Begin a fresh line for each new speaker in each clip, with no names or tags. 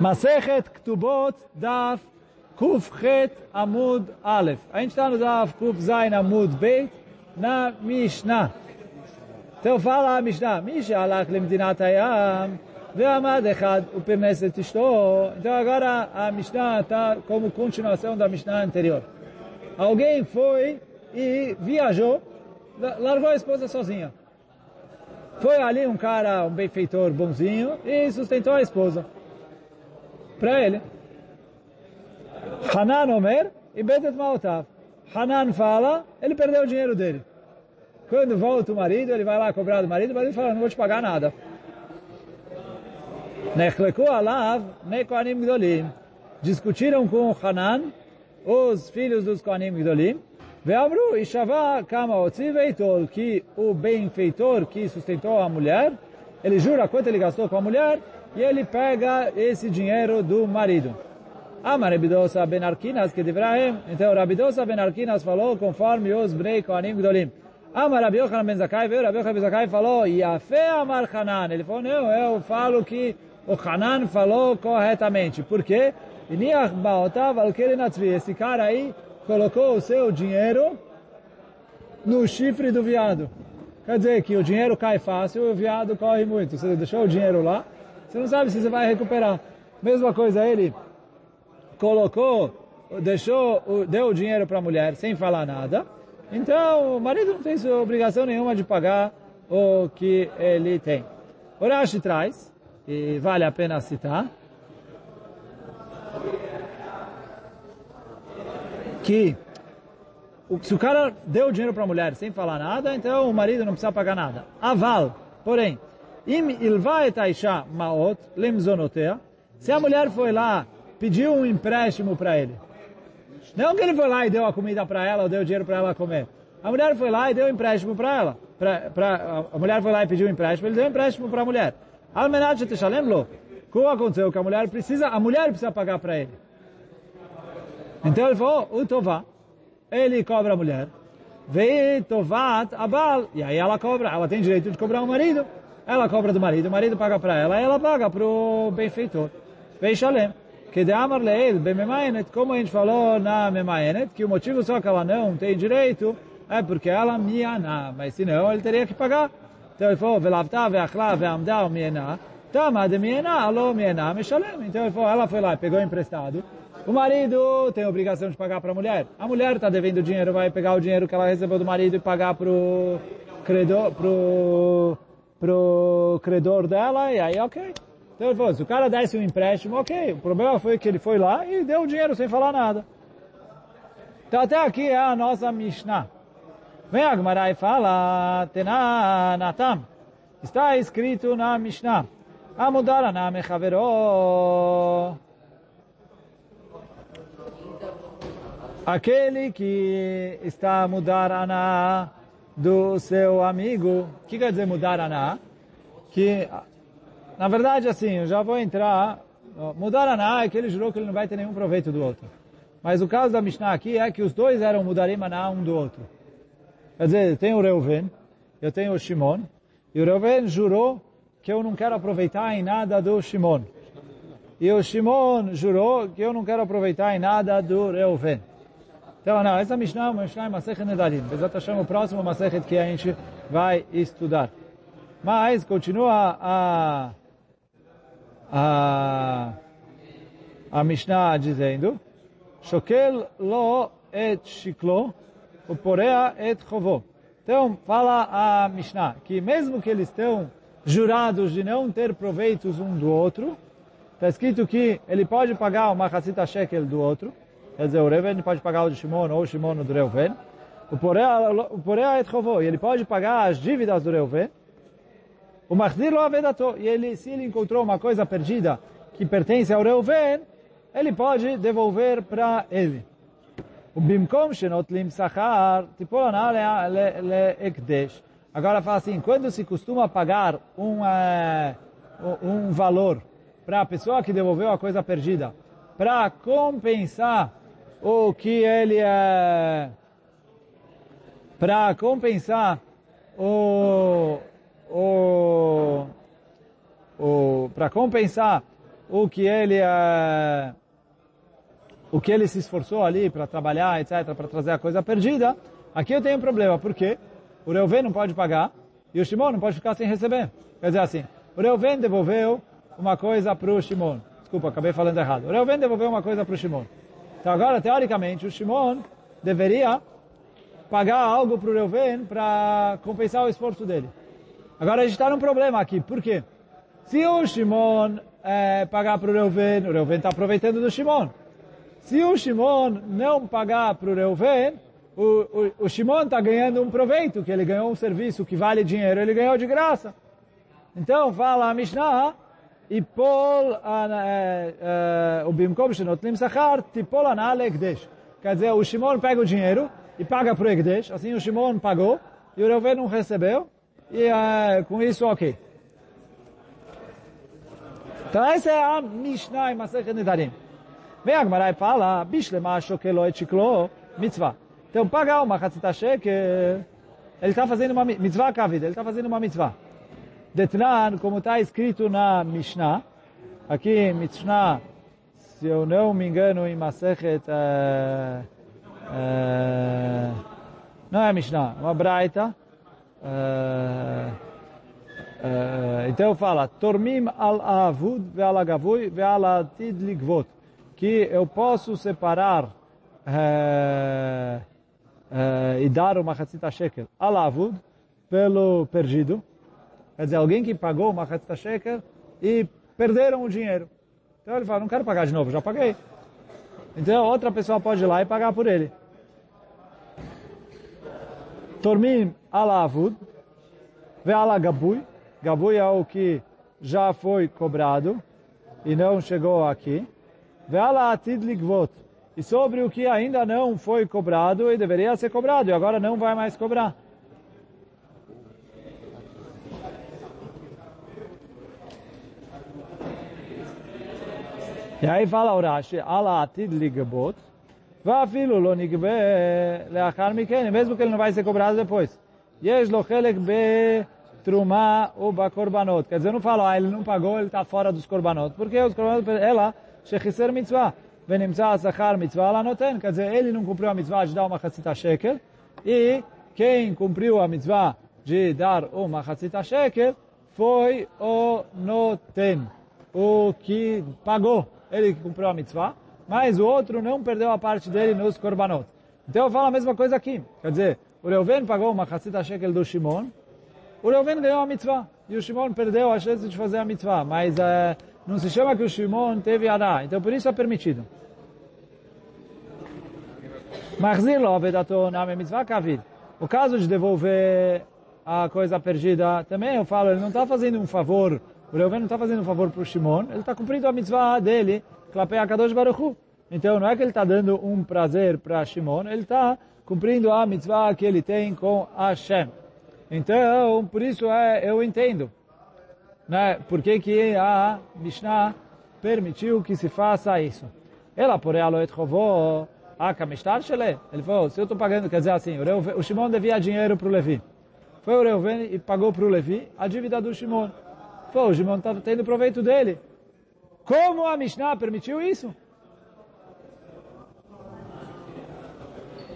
Masechet Ktubot Daf Kufchet Amud Aleph. A gente está no Daf Kuf Zain Amud Beit na Mishnah. Então fala a Mishnah, Misha alach lemdinat hayam, ve'amad echad uperneset ishto. Então agora a Mishnah está como continuação da Mishnah anterior. Alguém foi e viajou, largou a esposa sozinha. Foi ali um cara, um benfeitor bonzinho, e sustentou a esposa. Para ele. Hanan Omer e Betet Maotav. Hanan fala, ele perdeu o dinheiro dele. Quando volta o marido, ele vai lá cobrar do marido, o marido fala, não vou te pagar nada. Nechleku alav nekoanim gdolim. Discutiram com Hanan, os filhos dos Koanim Gdolim, Ve'amru Ishava Kama Otzi Veitol, que o benfeitor que sustentou a mulher, ele jura quanto ele gastou com a mulher, e ele pega esse dinheiro do marido. Amar Rabidosa Ben Arkinas, que Divrahem, então Rabidosa Ben Arkinas falou conforme os Brei Koanim Gdolim. Amar Rabi Ben Zakai, veio Rabi Ben Zakai falou, Yafé Amar Hanan. Ele falou, não, eu falo que o Hanan falou corretamente. Por quê? Esse cara aí colocou o seu dinheiro no chifre do viado. Quer dizer que o dinheiro cai fácil e o viado corre muito. Você deixou o dinheiro lá, você não sabe se você vai recuperar. Mesma coisa ele colocou, deixou, deu o dinheiro para a mulher sem falar nada. Então o marido não tem obrigação nenhuma de pagar o que ele tem. O Rashi traz, e vale a pena citar, que se o cara deu dinheiro para a mulher sem falar nada, então o marido não precisa pagar nada. Aval, porém, im ilva et aisha maot lemzonotea, se a mulher foi lá, pediu um empréstimo para ele, não que ele foi lá e deu a comida para ela ou deu dinheiro para ela comer. A mulher foi lá e deu um empréstimo para ela. Pra, pra, a mulher foi lá e pediu um empréstimo, ele deu um empréstimo para a mulher. Almenat teshalem lo. O que aconteceu? Que a mulher precisa, a mulher precisa pagar para ele. Então ele falou, o Tová, ele cobra a mulher, vem Tovat Abal, e aí ela cobra, ela tem direito de cobrar o marido, ela cobra do marido, o marido paga para ela, ela paga para o benfeitor. Vem Shalem. Que de Amar Leil, Bememaenet, como a gente falou na Memaenet, que o motivo só que ela não tem direito é porque ela mianá, mas senão ele teria que pagar. Então ele falou, Velavta, Veachla, Veamda, Mianá, Tama de Mianá, Alô, Mianá, Meshalem. Então ele falou, ela foi lá, pegou emprestado, o marido tem a obrigação de pagar para a mulher. A mulher está devendo dinheiro, vai pegar o dinheiro que ela recebeu do marido e pagar para o credor, pro, pro credor dela, e aí ok. Então ele falou, se o cara desse um empréstimo, ok. O problema foi que ele foi lá e deu o dinheiro sem falar nada. Então até aqui é a nossa Mishnah. Vem a Gemara e fala, Tenanatam. Está escrito na Mishnah. Amudarana mechavero. Aquele que está a mudar aná do seu amigo, o que quer dizer mudar aná? Que, na verdade, assim, eu já vou entrar, mudar aná é que ele jurou que ele não vai ter nenhum proveito do outro. Mas o caso da Mishnah aqui é que os dois eram mudarim aná um do outro. Quer dizer, eu tenho o Reuven, eu tenho o Shimon, e o Reuven jurou que eu não quero aproveitar em nada do Shimon. E o Shimon jurou que eu não quero aproveitar em nada do Reuven. Então, não, essa Mishnah é uma Mishnah Masechet Nedarim. Bezat o próximo Masechet que a gente vai estudar. Mas, continua a, a, a Mishnah dizendo, Shokel lo et shiklo, uporea et chovo. Então, fala a Mishnah, que mesmo que eles estão jurados de não ter proveitos um do outro, está escrito que ele pode pagar uma Hatzita Shekel do outro, Quer dizer, o Reuven pode pagar o de Shimon ou o Shimon do Reuven. O Porea et Chovô, ele pode pagar as dívidas do Reuven. O Mahzir lo e ele, se ele encontrou uma coisa perdida que pertence ao Reuven, ele pode devolver para ele. O Bimkom Shenot Lim Sachar, Tipolana le Ekdesh. Agora fala assim, quando se costuma pagar um, um valor para a pessoa que devolveu a coisa perdida, para compensar o que ele é para compensar o o, o para compensar o que ele é, o que ele se esforçou ali para trabalhar, etc., para trazer a coisa perdida, aqui eu tenho um problema, porque o Reuven não pode pagar e o Shimon não pode ficar sem receber. Quer dizer assim, o Reuven devolveu uma coisa para o Shimon. Desculpa, acabei falando errado. O Reuven devolveu uma coisa para o Shimon. Então agora, teoricamente, o Shimon deveria pagar algo para o Reuven para compensar o esforço dele. Agora a gente está num problema aqui. Por quê? Se o Shimon é, pagar para o Reuven, o Reuven está aproveitando do Shimon. Se o Shimon não pagar para o Reuven, o, o, Shimon está ganhando um proveito, que ele ganhou um serviço que vale dinheiro, ele ganhou de graça. Então fala a Mishnah, O Bimkom Shenotlim Sachar, Tipol Anal Ekdesh. Quer dizer, o Shimon pega o dinheiro e paga para o Ekdesh, assim o Shimon pagou e o Reuven não recebeu, e uh, com isso ok. Então essa é a Mishnah em Masechet Nedarim. Vem a Gemara e fala, Bishlema Shokelo Etiklo Mitzvah. Então pagar uma Hatzita Shekel, ele está fazendo uma mitzvah kavid, ele está fazendo uma mitzvah. Detran, como está escrito na Mishnah, aqui Mishnah, se eu não me engano, em Masechet, uh, uh, não é Mishnah, uma Braita, uh, então fala, Tormim al avud ve'al agavui ve'al atid ligvot, que eu posso separar e dar uma chatzita shekel al avud pelo perdido, Quer dizer, alguém que pagou uma Hatzita Sheker e perderam o dinheiro. Então ele fala, não quero pagar de novo, já paguei. Então outra pessoa pode ir lá e pagar por ele. Tormim ala avud, ve gabui. Gabui é o que já foi cobrado e não chegou aqui. Ve ala atid ligvot. E sobre o que ainda não foi cobrado e deveria ser cobrado e agora não vai mais cobrar. יעיף על הרש"י, על העתיד לגבות, ואפילו לא נגבה לאחר מכן, אם איזו כלנו וייסה קוברז ופויס. יש לו חלק בתרומה ובקורבנות. כזה נופל לו, אל נופגו אל תפארה דוס קורבנות, פורקי אוס קורבנות, אלא שחיסר מצווה, ונמצא השכר מצווה על הנותן, כזה אלי נום קומפריו המצווה אג'דה ומחצית השקל, אי כן קומפריו המצווה ג'דר ומחצית השקל, פוי או נותן, וכי פגו. Ele cumpriu a mitzvah, mas o outro não perdeu a parte dele nos korbanot. Então eu falo a mesma coisa aqui. Quer dizer, o Reuven pagou uma chatzita shekel do Shimon, o Reuven ganhou a mitzvah, e o Shimon perdeu a chance de fazer a mitzvah, mas uh, não se chama que o Shimon teve Adá, então por isso é permitido. Kavid. O caso de devolver a coisa perdida, também eu falo, ele não está fazendo um favor o Reuven não está fazendo um favor para o Shimon, ele está cumprindo a mitzvah dele, Klapei Akadosh Baruch Hu. Então não é que ele está dando um prazer para Shimon, ele está cumprindo a mitzvah que ele tem com Hashem. Então, por isso é, eu entendo. Né? Por que, a Mishnah permitiu que se faça isso? Ela, por ela, a. Ele falou, se eu estou pagando, quer dizer assim, o, Reuven, o Shimon devia dinheiro para o Levi. Foi o Reuven e pagou para o Levi a dívida do Shimon. Pô, o Shimon está tendo proveito dele. Como a Mishnah permitiu isso?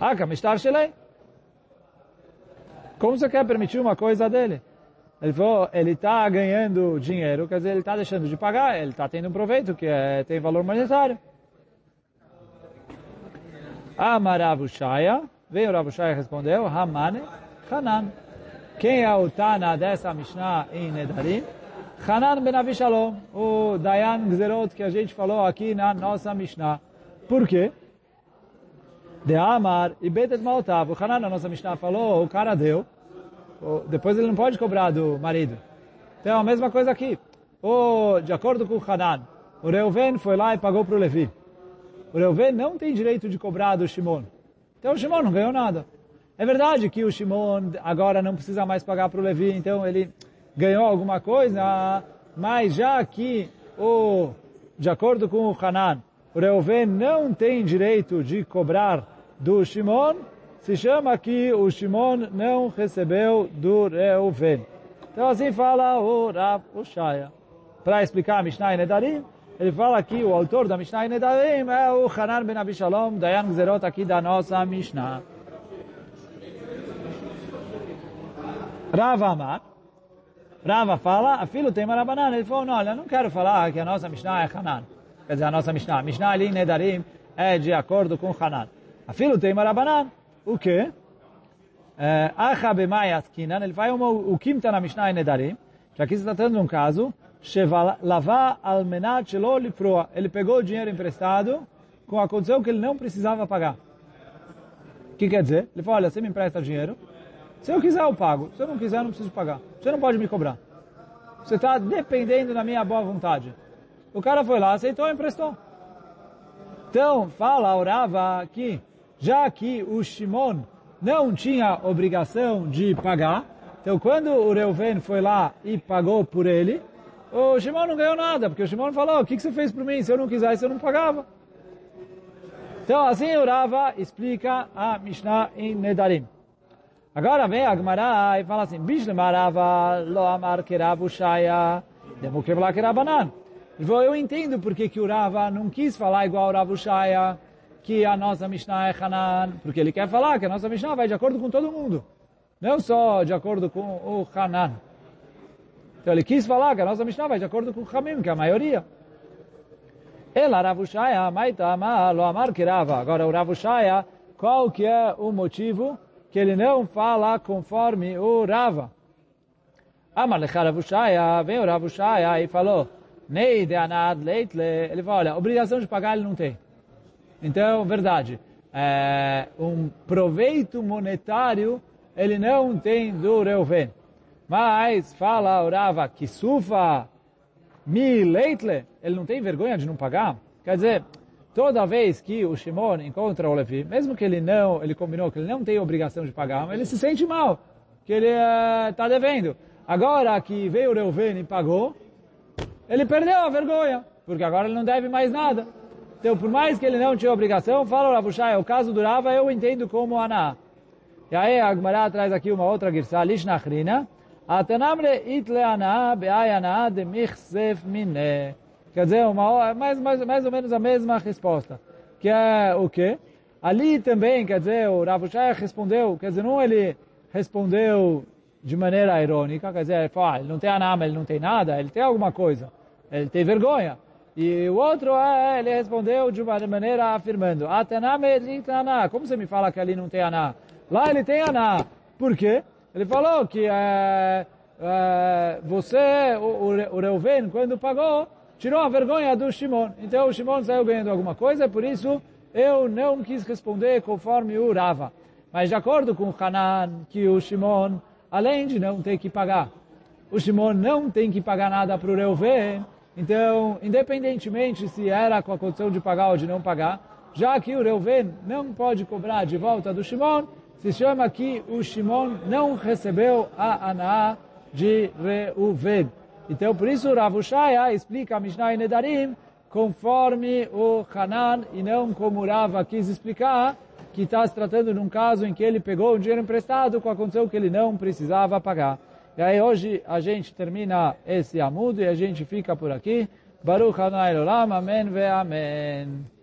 Ah, Kamishtar Shelei. Como você quer permitir uma coisa dele? Ele falou, ele está ganhando dinheiro, quer dizer, ele está deixando de pagar, ele está tendo um proveito que é, tem valor monetário. Amaravushaya, veio Ravushaya e respondeu, Hamane Hanan. Quem é o Tana dessa Mishnah em Nedarim? Hanan ben Avishalom, o Dayan Gzerot que a gente falou aqui na nossa Mishnah. Por quê? De Amar e Betet Maltav. O Hanan na nossa Mishnah falou, o cara deu, depois ele não pode cobrar do marido. Então a mesma coisa aqui. O, de acordo com o Hanan, o Reuven foi lá e pagou para o Levi. O Reuven não tem direito de cobrar do Shimon. Então o Shimon não ganhou nada. É verdade que o Shimon agora não precisa mais pagar para o Levi, então ele ganhou alguma coisa, mas já que o, de acordo com o Hanan, o Reuven não tem direito de cobrar do Shimon, se chama que o Shimon não recebeu do Reuven. Então assim fala o Rav Ushaya. Para explicar a Mishnah e Nedarim, Ele fala aqui, o autor da Mishnah Nedarim é o Hanan ben Abishalom, Dayan Gzerot aqui da nossa Mishnah. Rava Amar, Rava fala, a filho tem Marabanan. Ele falou, não, olha, não quero falar que a nossa Mishnah é Hanan. Quer dizer, a nossa Mishnah. Mishnah ali em Nedarim é de acordo com Hanan. A filho tem Marabanan. O quê? Acha b'mayat kinan. Ele faz uma, o Kim está na Mishnah em Nedarim. Já aqui se está de um caso. Ele pegou o dinheiro emprestado com a condição que ele não precisava pagar. O que quer dizer? Ele falou, olha, você me empresta dinheiro, se eu quiser, eu pago. Se eu não quiser, eu não preciso pagar. Você não pode me cobrar. Você está dependendo da minha boa vontade. O cara foi lá, aceitou e emprestou. Então, fala, orava que, já que o Shimon não tinha obrigação de pagar, então quando o Reuven foi lá e pagou por ele, o Shimon não ganhou nada, porque o Shimon falou, o que, que você fez por mim? Se eu não quisesse, eu não pagava. Então, assim o Rava explica a Mishnah em Nedarim. Agora vem a e fala assim, Bishlemarava lo amar keravu shaya, demokevla kerabanan. Eu entendo porque que o Rava não quis falar igual o Rav Shaya, que a nossa Mishnah é Hanan, porque ele quer falar que a nossa Mishnah vai de acordo com todo mundo, não só de acordo com o Hanan. Então ele quis falar que a nossa Mishnah vai de acordo com o Hamim, que é a maioria. Ela, Rav Shaya, maita amar lo amar kerava. Agora o Rav Shaya, qual que é o motivo que ele não fala conforme o Rava. Lecha vem o Ravushaya e falou, Nei de anad leitle, ele falou, olha, obrigação de pagar ele não tem. Então, verdade, é, um proveito monetário ele não tem do Reuven. Mas fala o Rava que sufa mi leitle, ele não tem vergonha de não pagar? Quer dizer, toda vez que o Shimon encontra o Levi, mesmo que ele não, ele combinou que ele não tem obrigação de pagar, ele se sente mal, que ele está uh, devendo. Agora que veio o Reuven e pagou, ele perdeu a vergonha, porque agora ele não deve mais nada. Então, por mais que ele não tinha obrigação, fala o Ravushai, o caso durava, eu entendo como Aná. E aí a Gemara traz aqui uma outra girsa, Lishnachrina, Atanamre itle Aná be'ay Aná de michsef mineh. Quer dizer, uma, mais, mais, mais ou menos a mesma resposta. Que é o quê? Ali também, quer dizer, o Rav Shaya respondeu, quer dizer, não ele respondeu de maneira irônica, quer dizer, ele falou, ah, ele não tem anama, ele não tem nada, ele tem alguma coisa, ele tem vergonha. E o outro, é, ele respondeu de uma maneira afirmando, Ataname aná. Como você me fala que ali não tem aná? Lá ele tem aná. Por quê? Ele falou que é, é, você, o, o Reuven, quando pagou, tirou a vergonha do Shimon. Então o Shimon saiu ganhando alguma coisa, por isso eu não quis responder conforme o Rava. Mas de acordo com o Hanan, que o Shimon, além de não ter que pagar, o Shimon não tem que pagar nada para o Reuven, então, independentemente se era com a condição de pagar ou de não pagar, já que o Reuven não pode cobrar de volta do Shimon, se chama que o Shimon não recebeu a Aná de Reuven. Então, por isso, Rav Ushaya explica a Mishnah e Nedarim conforme o Hanan e não como Rava quis explicar, que está se tratando de um caso em que ele pegou um dinheiro emprestado com a condição que ele não precisava pagar. E aí hoje a gente termina esse amudo e a gente fica por aqui. Baruch Hanai Olam, Amém ve Amém.